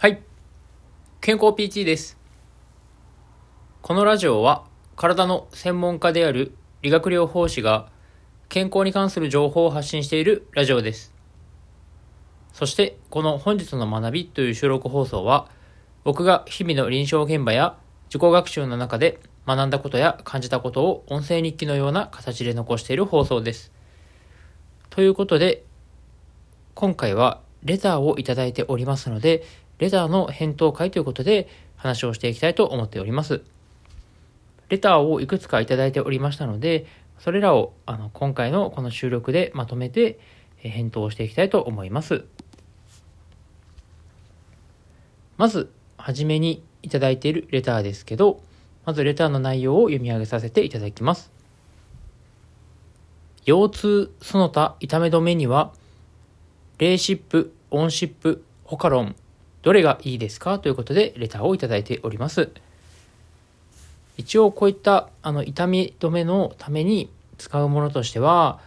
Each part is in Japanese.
はい。健康 PT です。このラジオは体の専門家である理学療法士が健康に関する情報を発信しているラジオです。そしてこの本日の学びという収録放送は僕が日々の臨床現場や自己学習の中で学んだことや感じたことを音声日記のような形で残している放送です。ということで今回はレターをいただいておりますので、レターの返答会ということで話をしていきたいと思っております。レターをいくつかいただいておりましたので、それらをあの今回のこの収録でまとめて返答していきたいと思います。まず、はじめにいただいているレターですけど、まずレターの内容を読み上げさせていただきます。腰痛、その他痛め止めには、レーシップ、オンシップ、ホカロン、どれがいいですか？ということでレターをいただいております。一応こういったあの痛み止めのために使うものとしては、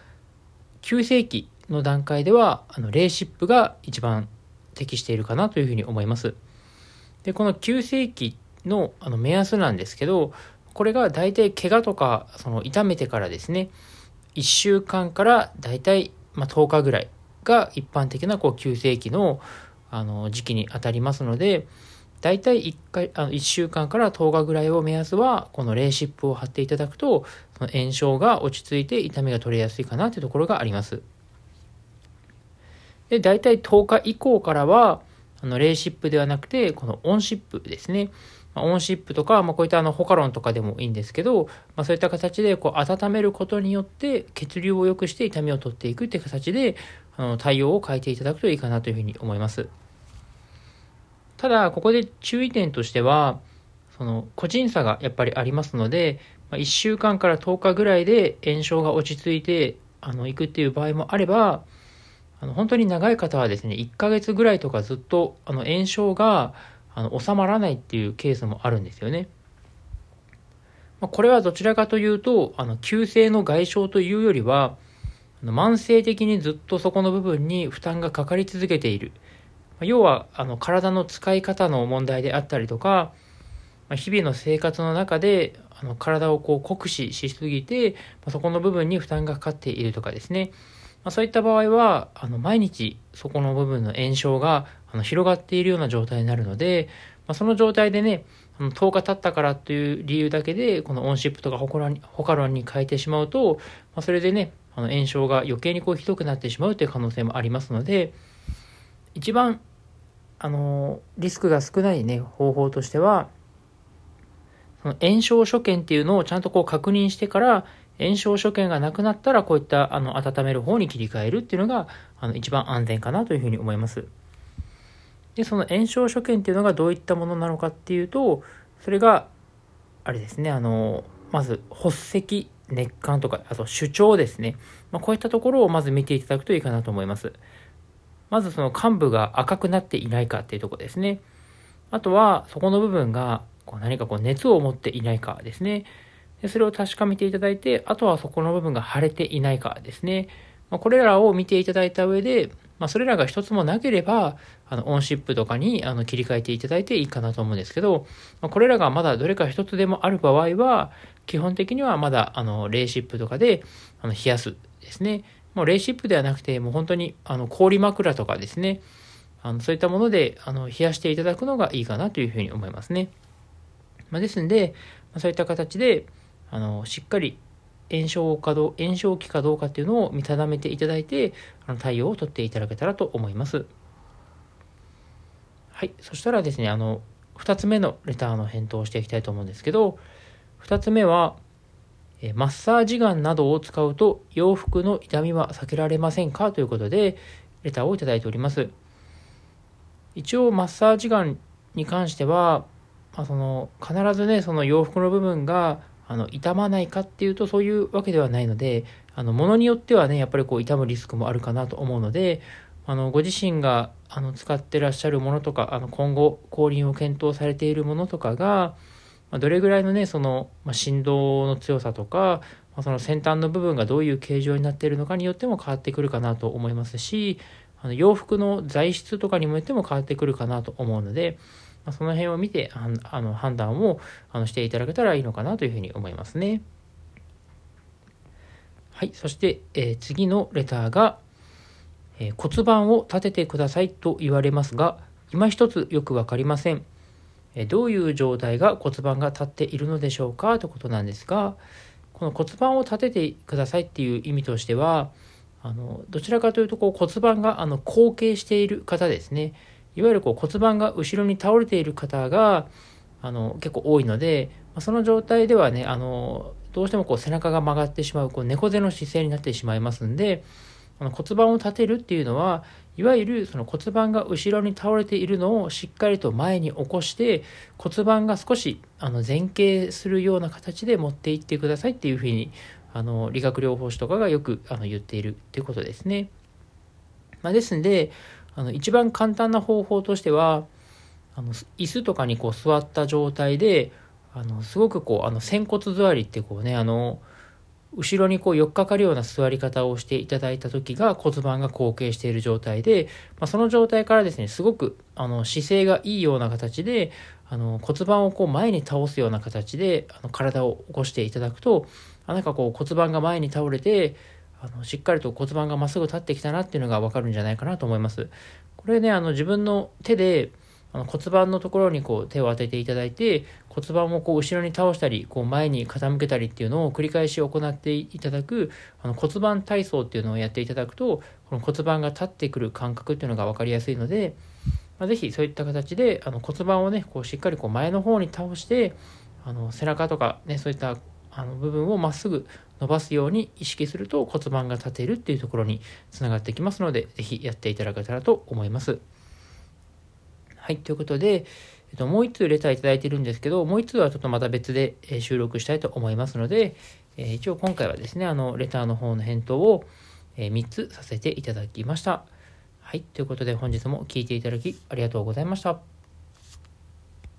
急性期の段階ではあのレーシップが一番適しているかなというふうに思います。で、この急性期のあの目安なんですけど、これが大体怪我とかその痛めてからですね、1週間から大体まあ10日ぐらいが一般的なこう急性期のあの時期にあたりますので、大体1回、あの1週間から10日ぐらいを目安は、このレーシップを貼っていただくと、その炎症が落ち着いて痛みが取れやすいかなというところがあります。で、大体10日以降からは、あのレーシップではなくて、このオンシップですね。まオンシップとか、まあ、こういったあのホカロンとかでもいいんですけど、まあ、そういった形でこう温めることによって血流を良くして痛みを取っていくっていう形であの対応を変えていただくといいかなというふうに思います。ただ、ここで注意点としては、その個人差がやっぱりありますので、まあ、1週間から10日ぐらいで炎症が落ち着いてあの行くっていう場合もあれば、あの本当に長い方はですね、1ヶ月ぐらいとかずっとあの炎症があの収まらないっていうケースもあるんですよね。まあ、これはどちらかというと、あの急性の外傷というよりは、あの慢性的にずっとそこの部分に負担がかかり続けている。要はあの体の使い方の問題であったりとか、日々の生活の中であの体をこう酷使しすぎて、そこの部分に負担がかかっているとかですね。そういった場合は、あの毎日そこの部分の炎症があの広がっているような状態になるので、その状態でね、あの10日経ったからという理由だけで、このオンシップとかホカロンにホカロンに変えてしまうと、それでね、あの炎症が余計にこうひどくなってしまうという可能性もありますので、一番、あの、リスクが少ないね、方法としては、その炎症所見っていうのをちゃんとこう確認してから、炎症所見がなくなったら、こういったあの温める方に切り替えるっていうのがあの一番安全かなというふうに思います。で、その炎症所見っていうのがどういったものなのかっていうと、それが、あれですね、あの、まず発石、熱感とか、あと主張ですね。まあ、こういったところをまず見ていただくといいかなと思います。まずその患部が赤くなっていないかっていうところですね。あとは、そこの部分がこう何かこう熱を持っていないかですね。でそれを確かめていただいて、あとはそこの部分が腫れていないかですね。まあ、これらを見ていただいた上で、まあ、それらが一つもなければ、あの、オンシップとかにあの切り替えていただいていいかなと思うんですけど、まあ、これらがまだどれか一つでもある場合は、基本的にはまだ、あの、レーシップとかで、あの、冷やすですね。もうレーシップではなくて、もう本当に、あの、氷枕とかですね。あの、そういったもので、あの、冷やしていただくのがいいかなというふうに思いますね。まあ、ですんで、ま、そういった形で、あの、しっかり炎症かどう、炎症期かどうかっていうのを見定めていただいて、あの対応を取っていただけたらと思います。はい。そしたらですね、あの、二つ目のレターの返答をしていきたいと思うんですけど、二つ目は、マッサージガンなどを使うと洋服の痛みは避けられませんか？ということで、レターをいただいております。一応、マッサージガンに関しては、まあ、その、必ずね、その洋服の部分が、あの、痛まないかっていうと、そういうわけではないので、あの、ものによってはね、やっぱりこう、痛むリスクもあるかなと思うので、あの、ご自身が、あの、使ってらっしゃるものとか、あの、今後、後輪を検討されているものとかが、まあ、どれぐらいのね、その、まあ、振動の強さとか、まあ、その先端の部分がどういう形状になっているのかによっても変わってくるかなと思いますし、あの洋服の材質とかにもよっても変わってくるかなと思うので、ま、その辺を見てあの判断をあのしていただけたらいいのかなというふうに思いますね。はい、そして、えー、次のレターが、えー、骨盤を立ててくださいと言われますが、今一つよくわかりません。どういう状態が骨盤が立っているのでしょうか？ということなんですが、この骨盤を立ててくださいっていう意味としては、あのどちらかというとこう骨盤があの後傾している方ですね。いわゆるこう骨盤が後ろに倒れている方があの結構多いので、その状態ではね、あのどうしてもこう背中が曲がってしまうこう猫背の姿勢になってしまいますんで、あの骨盤を立てるっていうのは、いわゆるその骨盤が後ろに倒れているのをしっかりと前に起こして骨盤が少しあの前傾するような形で持っていってくださいっていうふうにあの理学療法士とかがよくあの言っているっていうことですね。まあ、ですんであの一番簡単な方法としてはあの椅子とかにこう座った状態であのすごくこうあの仙骨座りってこうねあの後ろにこう寄っかかるような座り方をしていただいた時が骨盤が後傾している状態で、まあ、その状態からですね、すごくあの姿勢がいいような形で、あの骨盤をこう前に倒すような形であの体を起こしていただくと、あなんかこう骨盤が前に倒れて、あのしっかりと骨盤がまっすぐ立ってきたなっていうのがわかるんじゃないかなと思います。これね、あの自分の手であの骨盤のところにこう手を当てていただいて骨盤をこう後ろに倒したりこう前に傾けたりっていうのを繰り返し行っていただくあの骨盤体操っていうのをやっていただくとこの骨盤が立ってくる感覚っていうのが分かりやすいので、まあ、ぜひそういった形であの骨盤をねこうしっかりこう前の方に倒してあの背中とかねそういったあの部分をまっすぐ伸ばすように意識すると骨盤が立てるっていうところにつながってきますので、ぜひやっていただけたらと思います。はい、ということで、えっと、もう1通レターいただいてるんですけど、もう1通はちょっとまた別で収録したいと思いますので、え一応今回はですね、あの、レターの方の返答を3つさせていただきました。はい、ということで本日も聴いていただきありがとうございました。